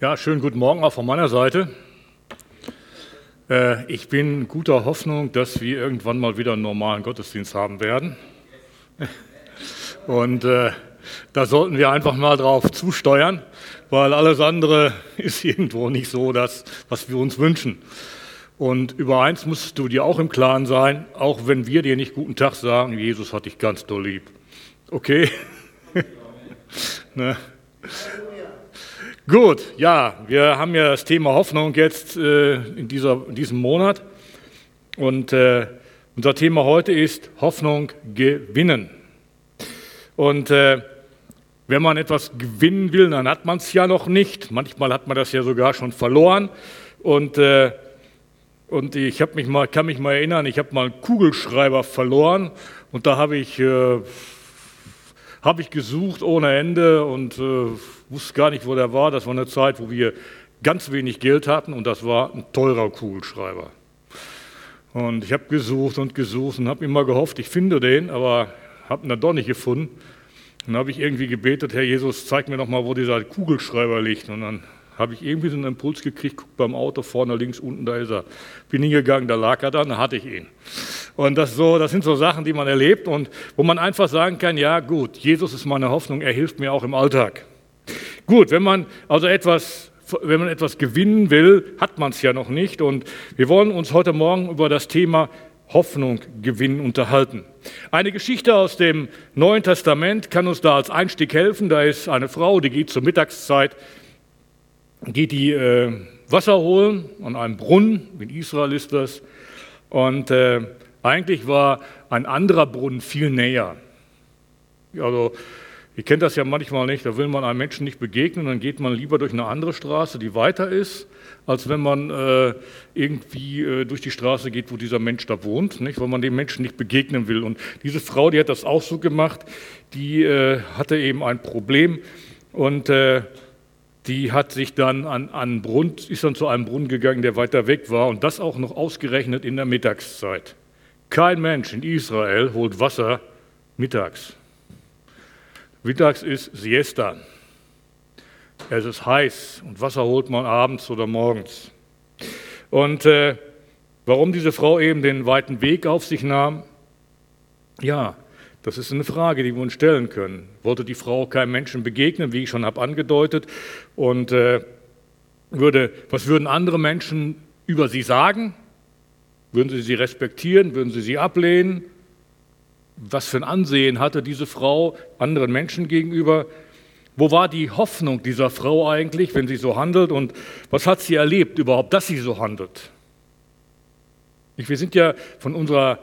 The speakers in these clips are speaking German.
Ja, schönen guten Morgen auch von meiner Seite. Äh, ich bin guter Hoffnung, dass wir irgendwann mal wieder einen normalen Gottesdienst haben werden. Und äh, da sollten wir einfach mal drauf zusteuern, weil alles andere ist irgendwo nicht so das, was wir uns wünschen. Und über eins musst du dir auch im Klaren sein, auch wenn wir dir nicht guten Tag sagen, Jesus hat dich ganz doll lieb. Okay? ne? Gut, ja, wir haben ja das Thema Hoffnung jetzt äh, in, dieser, in diesem Monat. Und äh, unser Thema heute ist Hoffnung gewinnen. Und äh, wenn man etwas gewinnen will, dann hat man es ja noch nicht. Manchmal hat man das ja sogar schon verloren. Und, äh, und ich mich mal, kann mich mal erinnern, ich habe mal einen Kugelschreiber verloren und da habe ich, äh, hab ich gesucht ohne Ende und äh, wusste gar nicht, wo der war. Das war eine Zeit, wo wir ganz wenig Geld hatten und das war ein teurer Kugelschreiber. Und ich habe gesucht und gesucht und habe immer gehofft, ich finde den, aber habe ihn dann doch nicht gefunden. Dann habe ich irgendwie gebetet, Herr Jesus, zeig mir noch mal, wo dieser Kugelschreiber liegt. Und dann habe ich irgendwie so einen Impuls gekriegt, guck beim Auto vorne links unten, da ist er. Bin hingegangen, da lag er dann, da hatte ich ihn. Und das, so, das sind so Sachen, die man erlebt und wo man einfach sagen kann, ja gut, Jesus ist meine Hoffnung, er hilft mir auch im Alltag. Gut, wenn man also etwas, wenn man etwas gewinnen will, hat man es ja noch nicht. Und wir wollen uns heute Morgen über das Thema Hoffnung gewinnen unterhalten. Eine Geschichte aus dem Neuen Testament kann uns da als Einstieg helfen. Da ist eine Frau, die geht zur Mittagszeit, geht die äh, Wasser holen an einem Brunnen, in Israel ist das. Und äh, eigentlich war ein anderer Brunnen viel näher. Also Ihr kennt das ja manchmal nicht, da will man einem Menschen nicht begegnen, dann geht man lieber durch eine andere Straße, die weiter ist, als wenn man äh, irgendwie äh, durch die Straße geht, wo dieser Mensch da wohnt, nicht? weil man dem Menschen nicht begegnen will. Und diese Frau, die hat das auch so gemacht, die äh, hatte eben ein Problem und äh, die hat sich dann an, an Brunnen, ist dann zu einem Brunnen gegangen, der weiter weg war und das auch noch ausgerechnet in der Mittagszeit. Kein Mensch in Israel holt Wasser mittags. Mittags ist Siesta. Es ist heiß und Wasser holt man abends oder morgens. Und äh, warum diese Frau eben den weiten Weg auf sich nahm? Ja, das ist eine Frage, die wir uns stellen können. Wollte die Frau keinem Menschen begegnen, wie ich schon habe angedeutet? Und äh, würde, was würden andere Menschen über sie sagen? Würden sie sie respektieren? Würden sie sie ablehnen? Was für ein Ansehen hatte diese Frau anderen Menschen gegenüber? Wo war die Hoffnung dieser Frau eigentlich, wenn sie so handelt? Und was hat sie erlebt überhaupt, dass sie so handelt? Wir sind ja von unserer,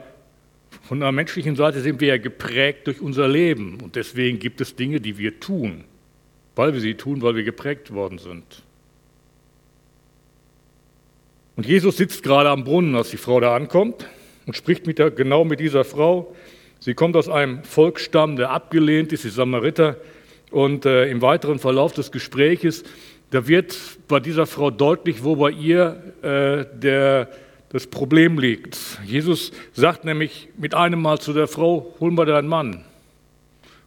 von der menschlichen Seite sind wir ja geprägt durch unser Leben. Und deswegen gibt es Dinge, die wir tun, weil wir sie tun, weil wir geprägt worden sind. Und Jesus sitzt gerade am Brunnen, als die Frau da ankommt und spricht mit der, genau mit dieser Frau. Sie kommt aus einem Volksstamm, der abgelehnt ist, die Samariter. Und äh, im weiteren Verlauf des Gespräches, da wird bei dieser Frau deutlich, wo bei ihr äh, der, das Problem liegt. Jesus sagt nämlich mit einem Mal zu der Frau, hol mal deinen Mann.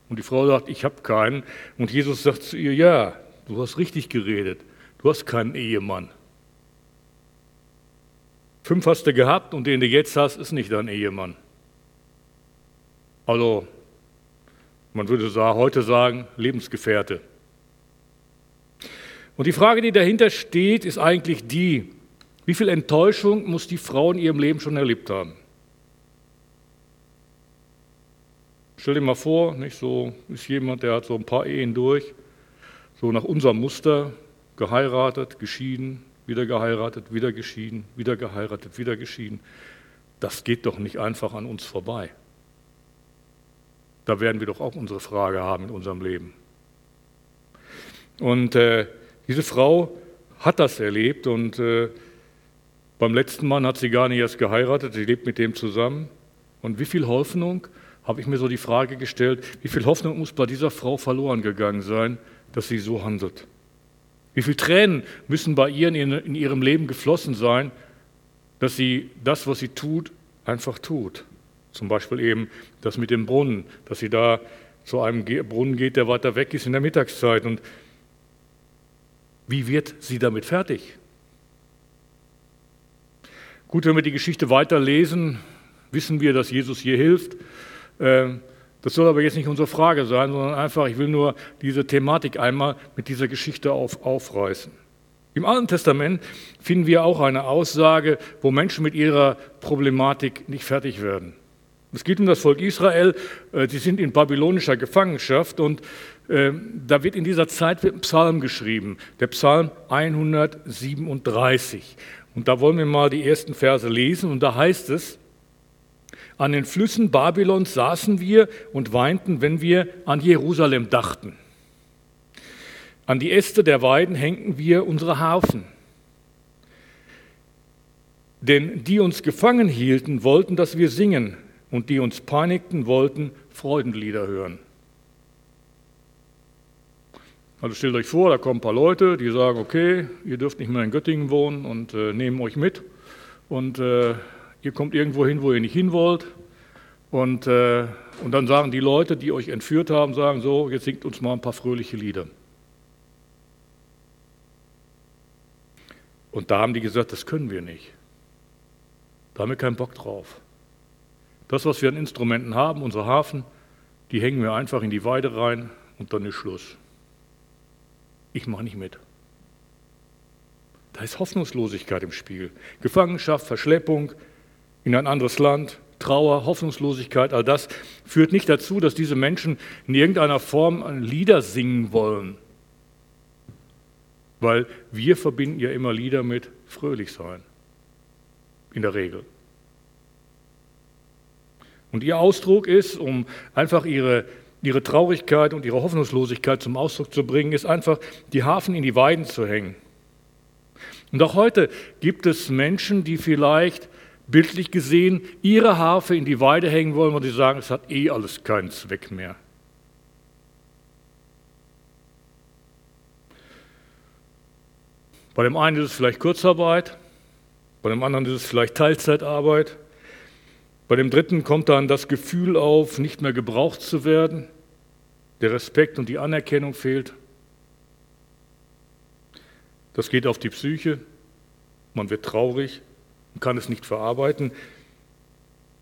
Und die Frau sagt, ich habe keinen. Und Jesus sagt zu ihr, ja, du hast richtig geredet, du hast keinen Ehemann. Fünf hast du gehabt und den du jetzt hast, ist nicht dein Ehemann. Also man würde heute sagen, Lebensgefährte. Und die Frage, die dahinter steht, ist eigentlich die, wie viel Enttäuschung muss die Frau in ihrem Leben schon erlebt haben? Stell dir mal vor, nicht so ist jemand, der hat so ein paar Ehen durch, so nach unserem Muster geheiratet, geschieden, wieder geheiratet, wieder geschieden, wieder geheiratet, wieder geschieden. Das geht doch nicht einfach an uns vorbei. Da werden wir doch auch unsere Frage haben in unserem Leben. Und äh, diese Frau hat das erlebt und äh, beim letzten Mann hat sie gar nicht erst geheiratet, sie lebt mit dem zusammen. Und wie viel Hoffnung, habe ich mir so die Frage gestellt, wie viel Hoffnung muss bei dieser Frau verloren gegangen sein, dass sie so handelt? Wie viele Tränen müssen bei ihr in, in ihrem Leben geflossen sein, dass sie das, was sie tut, einfach tut? Zum Beispiel eben das mit dem Brunnen, dass sie da zu einem Brunnen geht, der weiter weg ist in der Mittagszeit. Und Wie wird sie damit fertig? Gut, wenn wir die Geschichte weiterlesen, wissen wir, dass Jesus hier hilft. Ähm, das soll aber jetzt nicht unsere Frage sein, sondern einfach, ich will nur diese Thematik einmal mit dieser Geschichte auf, aufreißen. Im Alten Testament finden wir auch eine Aussage, wo Menschen mit ihrer Problematik nicht fertig werden. Es geht um das Volk Israel. Äh, sie sind in babylonischer Gefangenschaft und äh, da wird in dieser Zeit ein Psalm geschrieben, der Psalm 137. Und da wollen wir mal die ersten Verse lesen und da heißt es, an den Flüssen Babylons saßen wir und weinten, wenn wir an Jerusalem dachten. An die Äste der Weiden hängten wir unsere Harfen. Denn die uns gefangen hielten, wollten, dass wir singen, und die uns peinigten, wollten Freudenlieder hören. Also stellt euch vor, da kommen ein paar Leute, die sagen, okay, ihr dürft nicht mehr in Göttingen wohnen und äh, nehmen euch mit. Und äh, ihr kommt irgendwo hin, wo ihr nicht hin wollt. Und, äh, und dann sagen die Leute, die euch entführt haben, sagen so, jetzt singt uns mal ein paar fröhliche Lieder. Und da haben die gesagt, das können wir nicht. Da haben wir keinen Bock drauf. Das, was wir an Instrumenten haben, unsere Hafen, die hängen wir einfach in die Weide rein und dann ist Schluss. Ich mache nicht mit. Da ist Hoffnungslosigkeit im Spiel. Gefangenschaft, Verschleppung in ein anderes Land, Trauer, Hoffnungslosigkeit, all das führt nicht dazu, dass diese Menschen in irgendeiner Form Lieder singen wollen. Weil wir verbinden ja immer Lieder mit fröhlich sein. In der Regel. Und ihr Ausdruck ist, um einfach ihre, ihre Traurigkeit und ihre Hoffnungslosigkeit zum Ausdruck zu bringen, ist einfach, die Hafen in die Weiden zu hängen. Und auch heute gibt es Menschen, die vielleicht bildlich gesehen ihre Harfe in die Weide hängen wollen, weil sie sagen, es hat eh alles keinen Zweck mehr. Bei dem einen ist es vielleicht Kurzarbeit, bei dem anderen ist es vielleicht Teilzeitarbeit, bei dem dritten kommt dann das Gefühl auf, nicht mehr gebraucht zu werden. Der Respekt und die Anerkennung fehlt. Das geht auf die Psyche. Man wird traurig und kann es nicht verarbeiten.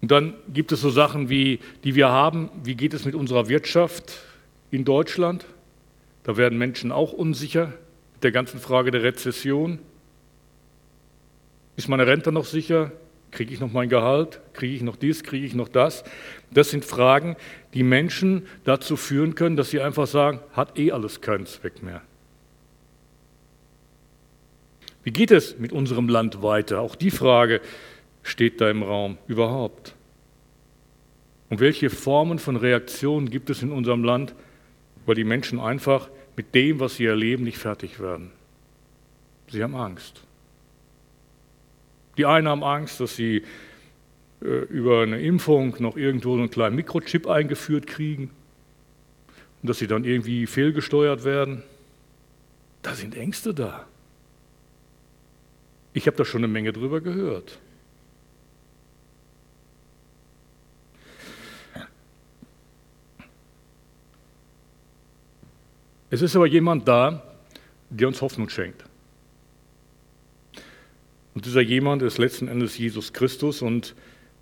Und dann gibt es so Sachen wie, die wir haben, wie geht es mit unserer Wirtschaft in Deutschland? Da werden Menschen auch unsicher mit der ganzen Frage der Rezession. Ist meine Rente noch sicher? Kriege ich noch mein Gehalt? Kriege ich noch dies? Kriege ich noch das? Das sind Fragen, die Menschen dazu führen können, dass sie einfach sagen, hat eh alles keinen Zweck mehr. Wie geht es mit unserem Land weiter? Auch die Frage steht da im Raum überhaupt. Und welche Formen von Reaktionen gibt es in unserem Land, weil die Menschen einfach mit dem, was sie erleben, nicht fertig werden? Sie haben Angst. Die einen haben Angst, dass sie äh, über eine Impfung noch irgendwo einen kleinen Mikrochip eingeführt kriegen und dass sie dann irgendwie fehlgesteuert werden. Da sind Ängste da. Ich habe da schon eine Menge drüber gehört. Es ist aber jemand da, der uns Hoffnung schenkt. Und dieser jemand ist letzten Endes Jesus Christus und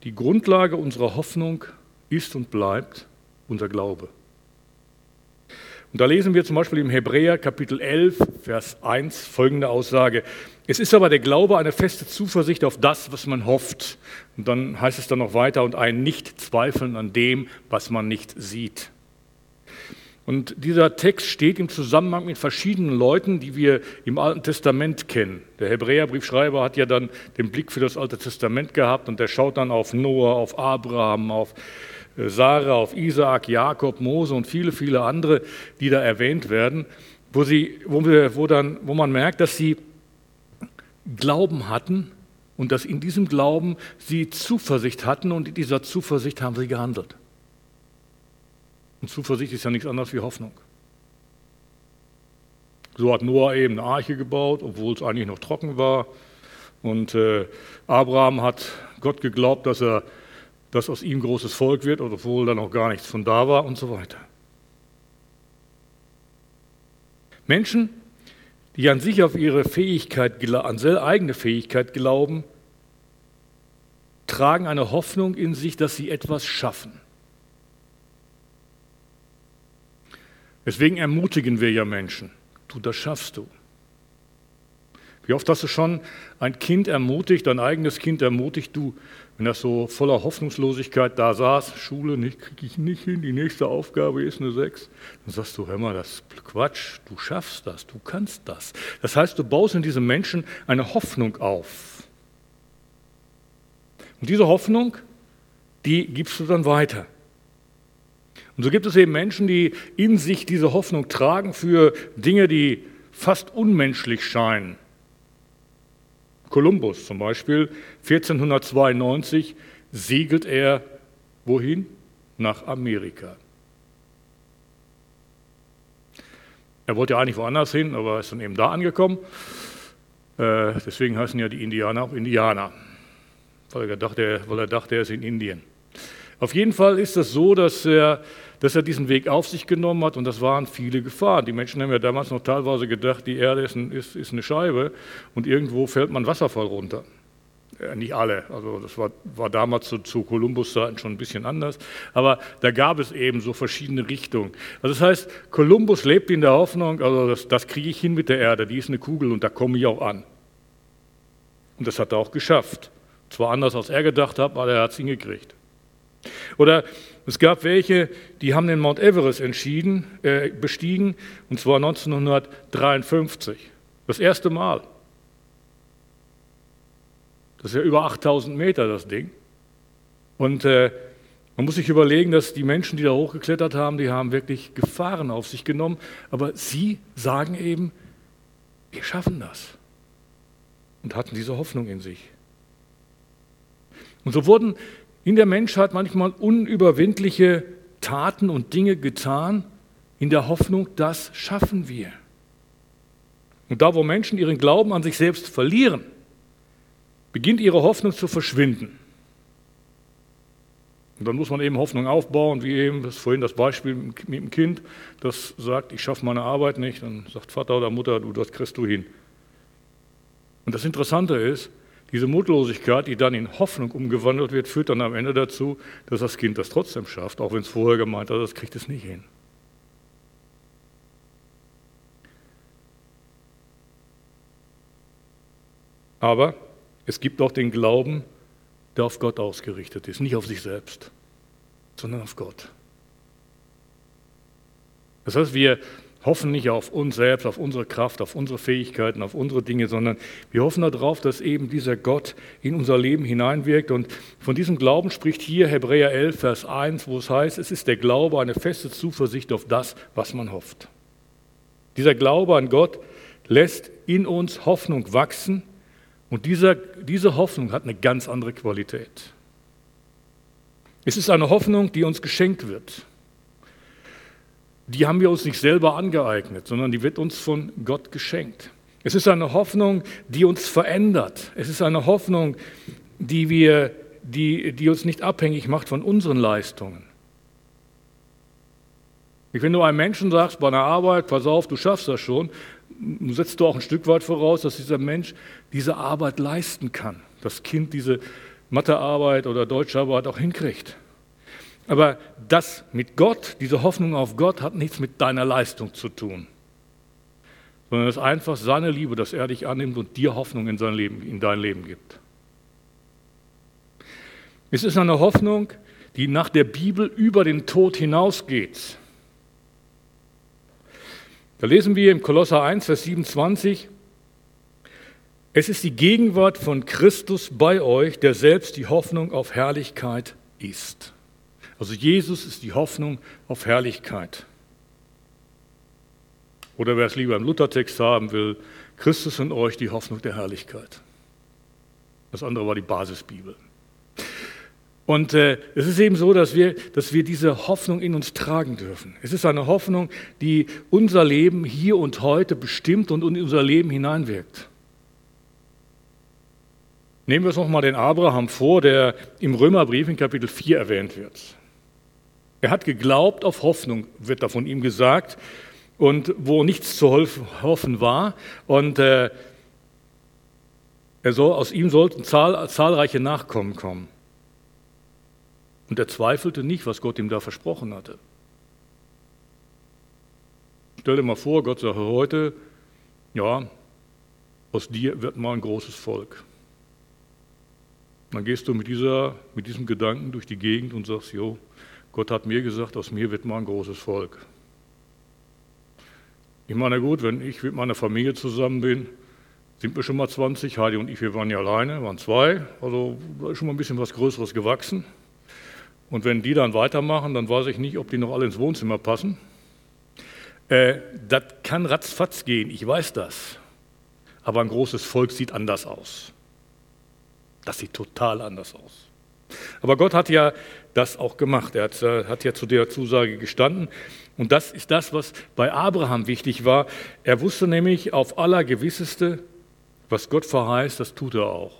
die Grundlage unserer Hoffnung ist und bleibt unser Glaube. Und da lesen wir zum Beispiel im Hebräer Kapitel 11, Vers 1 folgende Aussage. Es ist aber der Glaube eine feste Zuversicht auf das, was man hofft. Und dann heißt es dann noch weiter, und ein Nicht-Zweifeln an dem, was man nicht sieht. Und dieser Text steht im Zusammenhang mit verschiedenen Leuten, die wir im Alten Testament kennen. Der Hebräerbriefschreiber hat ja dann den Blick für das Alte Testament gehabt und der schaut dann auf Noah, auf Abraham, auf äh, Sarah, auf Isaak, Jakob, Mose und viele, viele andere, die da erwähnt werden, wo, sie, wo, wir, wo, dann, wo man merkt, dass sie Glauben hatten und dass in diesem Glauben sie Zuversicht hatten und in dieser Zuversicht haben sie gehandelt. Und Zuversicht ist ja nichts anderes wie Hoffnung. So hat Noah eben eine Arche gebaut, obwohl es eigentlich noch trocken war. Und äh, Abraham hat Gott geglaubt, dass, er, dass aus ihm großes Volk wird, obwohl da noch gar nichts von da war und so weiter. Menschen, die an sich auf ihre Fähigkeit, an eigene Fähigkeit glauben, tragen eine Hoffnung in sich, dass sie etwas schaffen. Deswegen ermutigen wir ja Menschen. Du, das schaffst du. Wie oft hast du schon ein Kind ermutigt, dein eigenes Kind ermutigt, du, wenn das so voller Hoffnungslosigkeit da saß, Schule kriege ich nicht hin, die nächste Aufgabe ist eine 6, dann sagst du, hör mal, das ist Quatsch, du schaffst das, du kannst das. Das heißt, du baust in diesem Menschen eine Hoffnung auf. Und diese Hoffnung, die gibst du dann weiter. Und so gibt es eben Menschen, die in sich diese Hoffnung tragen für Dinge, die fast unmenschlich scheinen. Kolumbus zum Beispiel, 1492 segelt er wohin? Nach Amerika. Er wollte ja eigentlich woanders hin, aber ist dann eben da angekommen. Äh, deswegen heißen ja die Indianer auch Indianer, weil er, dachte, weil er dachte, er ist in Indien. Auf jeden Fall ist das so, dass er dass er diesen Weg auf sich genommen hat und das waren viele Gefahren. Die Menschen haben ja damals noch teilweise gedacht, die Erde ist, ein, ist, ist eine Scheibe und irgendwo fällt man Wasserfall runter. Ja, nicht alle, also das war, war damals zu, zu Kolumbus-Zeiten schon ein bisschen anders, aber da gab es eben so verschiedene Richtungen. Also das heißt, Kolumbus lebt in der Hoffnung, also das, das kriege ich hin mit der Erde, die ist eine Kugel und da komme ich auch an. Und das hat er auch geschafft. Zwar anders als er gedacht hat, aber er hat es hingekriegt. Oder es gab welche, die haben den Mount Everest entschieden, äh, bestiegen, und zwar 1953. Das erste Mal. Das ist ja über 8000 Meter, das Ding. Und äh, man muss sich überlegen, dass die Menschen, die da hochgeklettert haben, die haben wirklich Gefahren auf sich genommen. Aber sie sagen eben, wir schaffen das. Und hatten diese Hoffnung in sich. Und so wurden in der Menschheit manchmal unüberwindliche Taten und Dinge getan, in der Hoffnung, das schaffen wir. Und da, wo Menschen ihren Glauben an sich selbst verlieren, beginnt ihre Hoffnung zu verschwinden. Und dann muss man eben Hoffnung aufbauen, wie eben das vorhin das Beispiel mit dem Kind, das sagt, ich schaffe meine Arbeit nicht, dann sagt Vater oder Mutter, du, das kriegst du hin. Und das Interessante ist, diese Mutlosigkeit, die dann in Hoffnung umgewandelt wird, führt dann am Ende dazu, dass das Kind das trotzdem schafft, auch wenn es vorher gemeint hat, das kriegt es nicht hin. Aber es gibt auch den Glauben, der auf Gott ausgerichtet ist, nicht auf sich selbst, sondern auf Gott. Das heißt, wir hoffen nicht auf uns selbst, auf unsere Kraft, auf unsere Fähigkeiten, auf unsere Dinge, sondern wir hoffen darauf, dass eben dieser Gott in unser Leben hineinwirkt. Und von diesem Glauben spricht hier Hebräer 11, Vers 1, wo es heißt, es ist der Glaube eine feste Zuversicht auf das, was man hofft. Dieser Glaube an Gott lässt in uns Hoffnung wachsen und dieser, diese Hoffnung hat eine ganz andere Qualität. Es ist eine Hoffnung, die uns geschenkt wird die haben wir uns nicht selber angeeignet, sondern die wird uns von Gott geschenkt. Es ist eine Hoffnung, die uns verändert. Es ist eine Hoffnung, die, wir, die, die uns nicht abhängig macht von unseren Leistungen. Wenn du einem Menschen sagst bei einer Arbeit, pass auf, du schaffst das schon, setzt du auch ein Stück weit voraus, dass dieser Mensch diese Arbeit leisten kann. Das Kind diese Mathearbeit oder Deutscharbeit auch hinkriegt. Aber das mit Gott, diese Hoffnung auf Gott, hat nichts mit deiner Leistung zu tun, sondern es ist einfach seine Liebe, dass er dich annimmt und dir Hoffnung in, sein Leben, in dein Leben gibt. Es ist eine Hoffnung, die nach der Bibel über den Tod hinausgeht. Da lesen wir im Kolosser 1, Vers 27, es ist die Gegenwart von Christus bei euch, der selbst die Hoffnung auf Herrlichkeit ist. Also Jesus ist die Hoffnung auf Herrlichkeit. Oder wer es lieber im Luthertext haben will, Christus in euch die Hoffnung der Herrlichkeit. Das andere war die Basisbibel. Und äh, es ist eben so, dass wir, dass wir diese Hoffnung in uns tragen dürfen. Es ist eine Hoffnung, die unser Leben hier und heute bestimmt und in unser Leben hineinwirkt. Nehmen wir uns nochmal den Abraham vor, der im Römerbrief in Kapitel 4 erwähnt wird. Er hat geglaubt auf Hoffnung, wird da von ihm gesagt. und wo nichts zu hoffen war. Und äh, er soll, aus ihm sollten zahl, zahlreiche Nachkommen kommen. Und er zweifelte nicht, was Gott ihm da versprochen hatte. Stell dir mal vor, Gott sagt heute, ja, aus dir wird mal ein großes Volk. Dann gehst du mit, dieser, mit diesem Gedanken durch die Gegend und sagst, jo, Gott hat mir gesagt, aus mir wird mal ein großes Volk. Ich meine, gut, wenn ich mit meiner Familie zusammen bin, sind wir schon mal 20. Heidi und ich, wir waren ja alleine, waren zwei. Also da ist schon mal ein bisschen was Größeres gewachsen. Und wenn die dann weitermachen, dann weiß ich nicht, ob die noch alle ins Wohnzimmer passen. Äh, das kann ratzfatz gehen, ich weiß das. Aber ein großes Volk sieht anders aus. Das sieht total anders aus. Aber Gott hat ja das auch gemacht. Er hat, äh, hat ja zu der Zusage gestanden. Und das ist das, was bei Abraham wichtig war. Er wusste nämlich auf allergewisseste, was Gott verheißt, das tut er auch.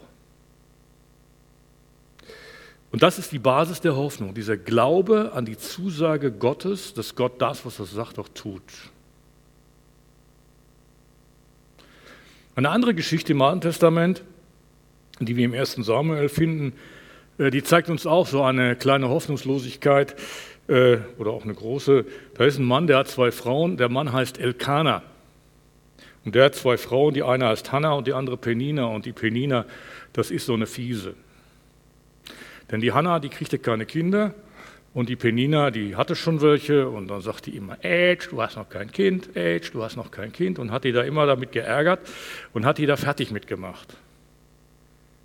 Und das ist die Basis der Hoffnung, dieser Glaube an die Zusage Gottes, dass Gott das, was er sagt, auch tut. Eine andere Geschichte im Alten Testament, die wir im 1. Samuel finden, die zeigt uns auch so eine kleine Hoffnungslosigkeit äh, oder auch eine große. Da ist ein Mann, der hat zwei Frauen. Der Mann heißt Elkanah. Und der hat zwei Frauen, die eine heißt Hannah und die andere Penina. Und die Penina, das ist so eine Fiese. Denn die Hannah, die kriegte keine Kinder. Und die Penina, die hatte schon welche. Und dann sagt die immer, Age, du hast noch kein Kind, Age, du hast noch kein Kind. Und hat die da immer damit geärgert und hat die da fertig mitgemacht.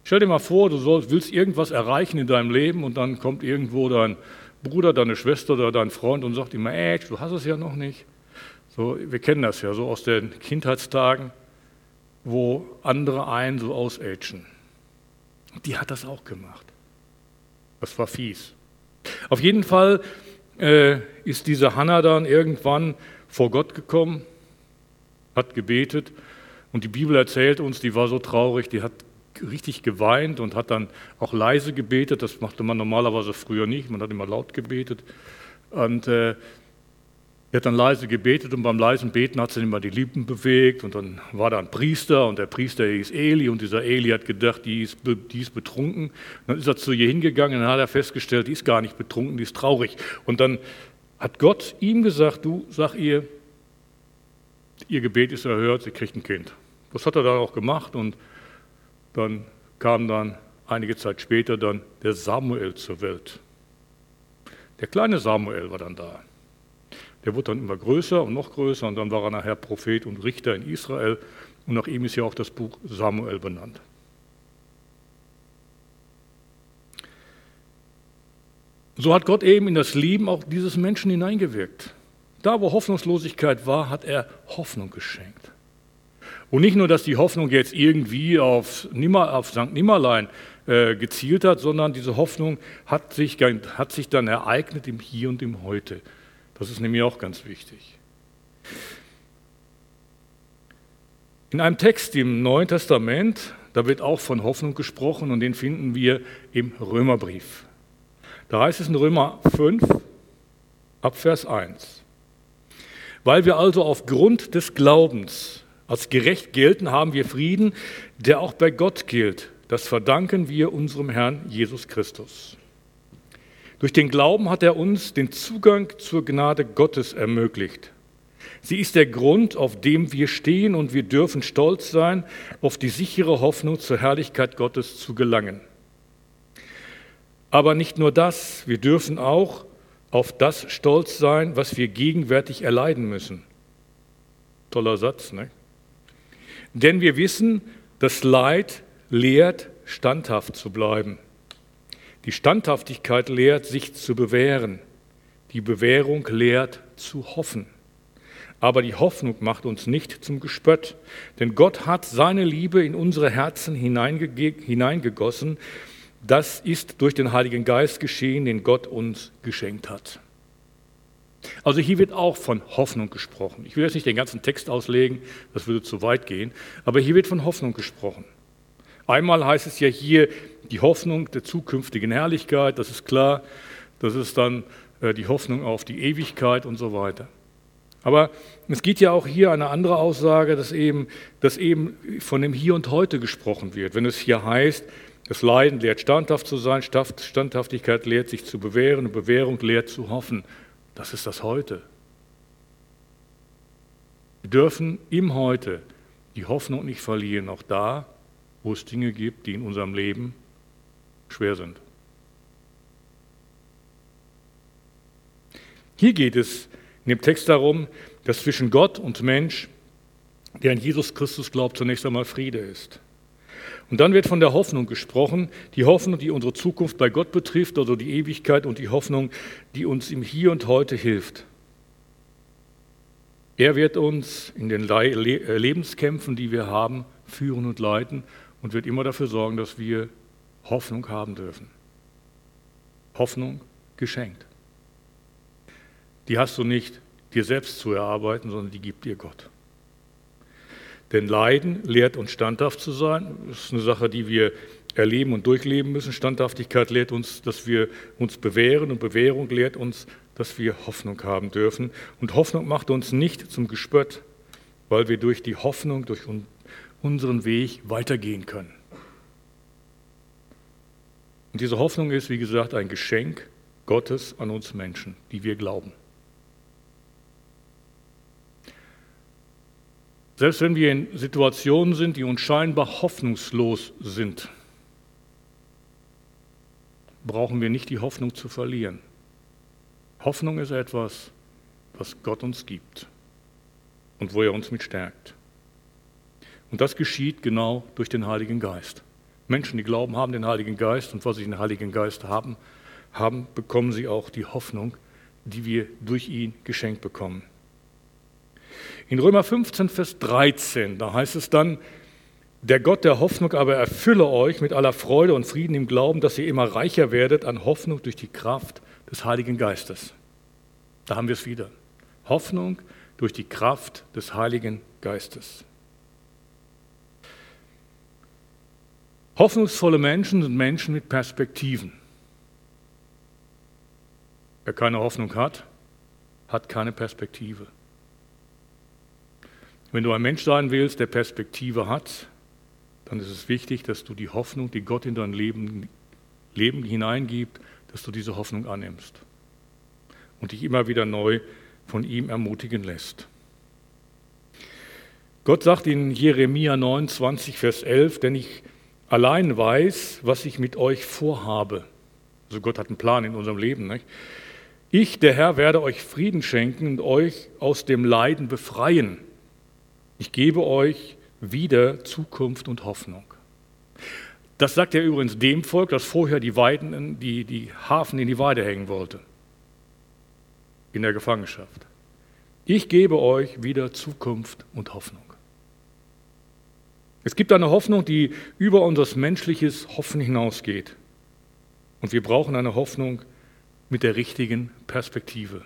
Stell dir mal vor, du sollst, willst irgendwas erreichen in deinem Leben und dann kommt irgendwo dein Bruder, deine Schwester oder dein Freund und sagt immer, ey, du hast es ja noch nicht. So, wir kennen das ja so aus den Kindheitstagen, wo andere einen so ausätschen. Die hat das auch gemacht. Das war fies. Auf jeden Fall äh, ist diese Hannah dann irgendwann vor Gott gekommen, hat gebetet und die Bibel erzählt uns, die war so traurig, die hat richtig geweint und hat dann auch leise gebetet. Das machte man normalerweise früher nicht. Man hat immer laut gebetet. Und äh, er hat dann leise gebetet und beim leisen Beten hat sie immer die Lippen bewegt und dann war da ein Priester und der Priester hieß Eli und dieser Eli hat gedacht, die ist, die ist betrunken. Dann ist er zu ihr hingegangen und dann hat er festgestellt, die ist gar nicht betrunken, die ist traurig. Und dann hat Gott ihm gesagt, du sag ihr, ihr Gebet ist erhört, sie kriegt ein Kind. Das hat er dann auch gemacht und dann kam dann einige Zeit später dann der Samuel zur Welt. Der kleine Samuel war dann da. Der wurde dann immer größer und noch größer und dann war er nachher Prophet und Richter in Israel und nach ihm ist ja auch das Buch Samuel benannt. So hat Gott eben in das Leben auch dieses Menschen hineingewirkt. Da, wo Hoffnungslosigkeit war, hat er Hoffnung geschenkt. Und nicht nur, dass die Hoffnung jetzt irgendwie auf, Nimmer, auf St. Nimmerlein äh, gezielt hat, sondern diese Hoffnung hat sich, hat sich dann ereignet im Hier und im Heute. Das ist nämlich auch ganz wichtig. In einem Text im Neuen Testament, da wird auch von Hoffnung gesprochen und den finden wir im Römerbrief. Da heißt es in Römer 5, ab Vers 1. Weil wir also aufgrund des Glaubens als gerecht gelten, haben wir Frieden, der auch bei Gott gilt. Das verdanken wir unserem Herrn Jesus Christus. Durch den Glauben hat er uns den Zugang zur Gnade Gottes ermöglicht. Sie ist der Grund, auf dem wir stehen und wir dürfen stolz sein, auf die sichere Hoffnung zur Herrlichkeit Gottes zu gelangen. Aber nicht nur das, wir dürfen auch auf das stolz sein, was wir gegenwärtig erleiden müssen. Toller Satz, ne? Denn wir wissen, das Leid lehrt, standhaft zu bleiben. Die Standhaftigkeit lehrt, sich zu bewähren. Die Bewährung lehrt, zu hoffen. Aber die Hoffnung macht uns nicht zum Gespött, denn Gott hat seine Liebe in unsere Herzen hineingegossen. Das ist durch den Heiligen Geist geschehen, den Gott uns geschenkt hat. Also hier wird auch von Hoffnung gesprochen. Ich will jetzt nicht den ganzen Text auslegen, das würde zu weit gehen, aber hier wird von Hoffnung gesprochen. Einmal heißt es ja hier die Hoffnung der zukünftigen Herrlichkeit, das ist klar, das ist dann äh, die Hoffnung auf die Ewigkeit und so weiter. Aber es geht ja auch hier eine andere Aussage, dass eben, dass eben von dem Hier und Heute gesprochen wird. Wenn es hier heißt, das Leiden lehrt standhaft zu sein, Standhaftigkeit lehrt sich zu bewähren und Bewährung lehrt zu hoffen. Das ist das Heute. Wir dürfen im Heute die Hoffnung nicht verlieren, auch da, wo es Dinge gibt, die in unserem Leben schwer sind. Hier geht es in dem Text darum, dass zwischen Gott und Mensch, der an Jesus Christus glaubt, zunächst einmal Friede ist. Und dann wird von der Hoffnung gesprochen, die Hoffnung, die unsere Zukunft bei Gott betrifft, also die Ewigkeit und die Hoffnung, die uns im Hier und Heute hilft. Er wird uns in den äh, Lebenskämpfen, die wir haben, führen und leiten und wird immer dafür sorgen, dass wir Hoffnung haben dürfen. Hoffnung geschenkt. Die hast du nicht dir selbst zu erarbeiten, sondern die gibt dir Gott. Denn Leiden lehrt uns standhaft zu sein. Das ist eine Sache, die wir erleben und durchleben müssen. Standhaftigkeit lehrt uns, dass wir uns bewähren und Bewährung lehrt uns, dass wir Hoffnung haben dürfen. Und Hoffnung macht uns nicht zum Gespött, weil wir durch die Hoffnung, durch unseren Weg weitergehen können. Und diese Hoffnung ist, wie gesagt, ein Geschenk Gottes an uns Menschen, die wir glauben. Selbst wenn wir in Situationen sind, die uns scheinbar hoffnungslos sind, brauchen wir nicht die Hoffnung zu verlieren. Hoffnung ist etwas, was Gott uns gibt und wo er uns mit stärkt. Und das geschieht genau durch den Heiligen Geist. Menschen, die glauben, haben den Heiligen Geist und was sie den Heiligen Geist haben, haben, bekommen sie auch die Hoffnung, die wir durch ihn geschenkt bekommen. In Römer 15, Vers 13, da heißt es dann, der Gott der Hoffnung aber erfülle euch mit aller Freude und Frieden im Glauben, dass ihr immer reicher werdet an Hoffnung durch die Kraft des Heiligen Geistes. Da haben wir es wieder. Hoffnung durch die Kraft des Heiligen Geistes. Hoffnungsvolle Menschen sind Menschen mit Perspektiven. Wer keine Hoffnung hat, hat keine Perspektive. Wenn du ein Mensch sein willst, der Perspektive hat, dann ist es wichtig, dass du die Hoffnung, die Gott in dein Leben, Leben hineingibt, dass du diese Hoffnung annimmst und dich immer wieder neu von ihm ermutigen lässt. Gott sagt in Jeremia 29, Vers 11, denn ich allein weiß, was ich mit euch vorhabe. Also Gott hat einen Plan in unserem Leben. Nicht? Ich, der Herr, werde euch Frieden schenken und euch aus dem Leiden befreien. Ich gebe euch wieder Zukunft und Hoffnung. Das sagt er übrigens dem Volk, das vorher die, Weiden, die, die Hafen in die Weide hängen wollte, in der Gefangenschaft. Ich gebe euch wieder Zukunft und Hoffnung. Es gibt eine Hoffnung, die über unser menschliches Hoffen hinausgeht. Und wir brauchen eine Hoffnung mit der richtigen Perspektive.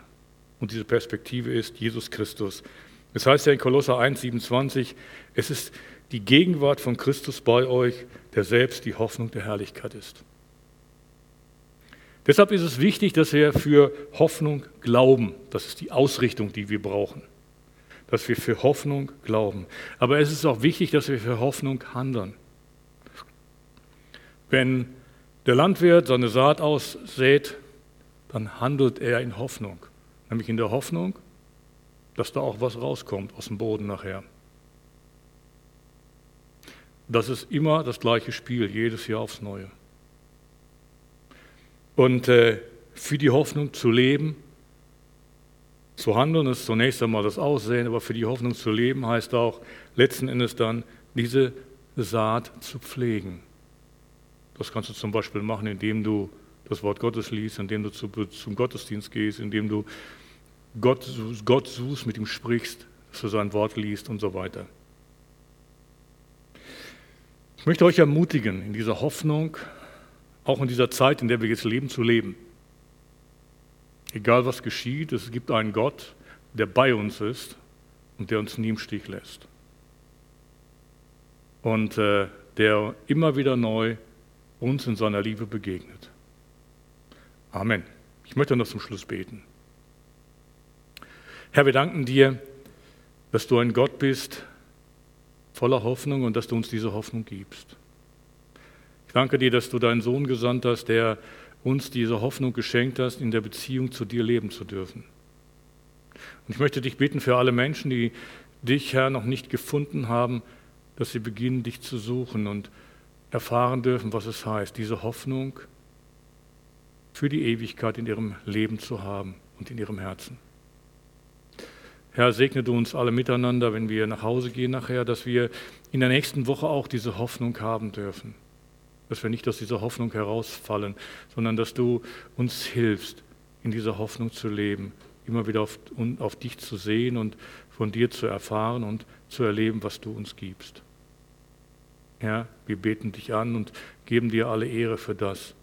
Und diese Perspektive ist Jesus Christus, es heißt ja in Kolosser 1, 27, es ist die Gegenwart von Christus bei euch, der selbst die Hoffnung der Herrlichkeit ist. Deshalb ist es wichtig, dass wir für Hoffnung glauben. Das ist die Ausrichtung, die wir brauchen. Dass wir für Hoffnung glauben. Aber es ist auch wichtig, dass wir für Hoffnung handeln. Wenn der Landwirt seine Saat aussät, dann handelt er in Hoffnung. Nämlich in der Hoffnung, dass da auch was rauskommt aus dem Boden nachher. Das ist immer das gleiche Spiel, jedes Jahr aufs Neue. Und äh, für die Hoffnung zu leben, zu handeln ist zunächst einmal das Aussehen, aber für die Hoffnung zu leben heißt auch letzten Endes dann diese Saat zu pflegen. Das kannst du zum Beispiel machen, indem du das Wort Gottes liest, indem du zum Gottesdienst gehst, indem du Gott, Gott suchst, mit ihm sprichst, dass du sein Wort liest und so weiter. Ich möchte euch ermutigen, in dieser Hoffnung, auch in dieser Zeit, in der wir jetzt leben, zu leben. Egal was geschieht, es gibt einen Gott, der bei uns ist und der uns nie im Stich lässt. Und äh, der immer wieder neu uns in seiner Liebe begegnet. Amen. Ich möchte noch zum Schluss beten. Herr, wir danken dir, dass du ein Gott bist voller Hoffnung und dass du uns diese Hoffnung gibst. Ich danke dir, dass du deinen Sohn gesandt hast, der uns diese Hoffnung geschenkt hast, in der Beziehung zu dir leben zu dürfen. Und ich möchte dich bitten für alle Menschen, die dich, Herr, noch nicht gefunden haben, dass sie beginnen, dich zu suchen und erfahren dürfen, was es heißt, diese Hoffnung für die Ewigkeit in ihrem Leben zu haben und in ihrem Herzen. Herr, segne du uns alle miteinander, wenn wir nach Hause gehen nachher, dass wir in der nächsten Woche auch diese Hoffnung haben dürfen. Dass wir nicht aus dieser Hoffnung herausfallen, sondern dass du uns hilfst, in dieser Hoffnung zu leben, immer wieder auf, auf dich zu sehen und von dir zu erfahren und zu erleben, was du uns gibst. Herr, wir beten dich an und geben dir alle Ehre für das,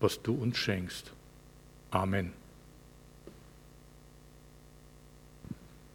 was du uns schenkst. Amen.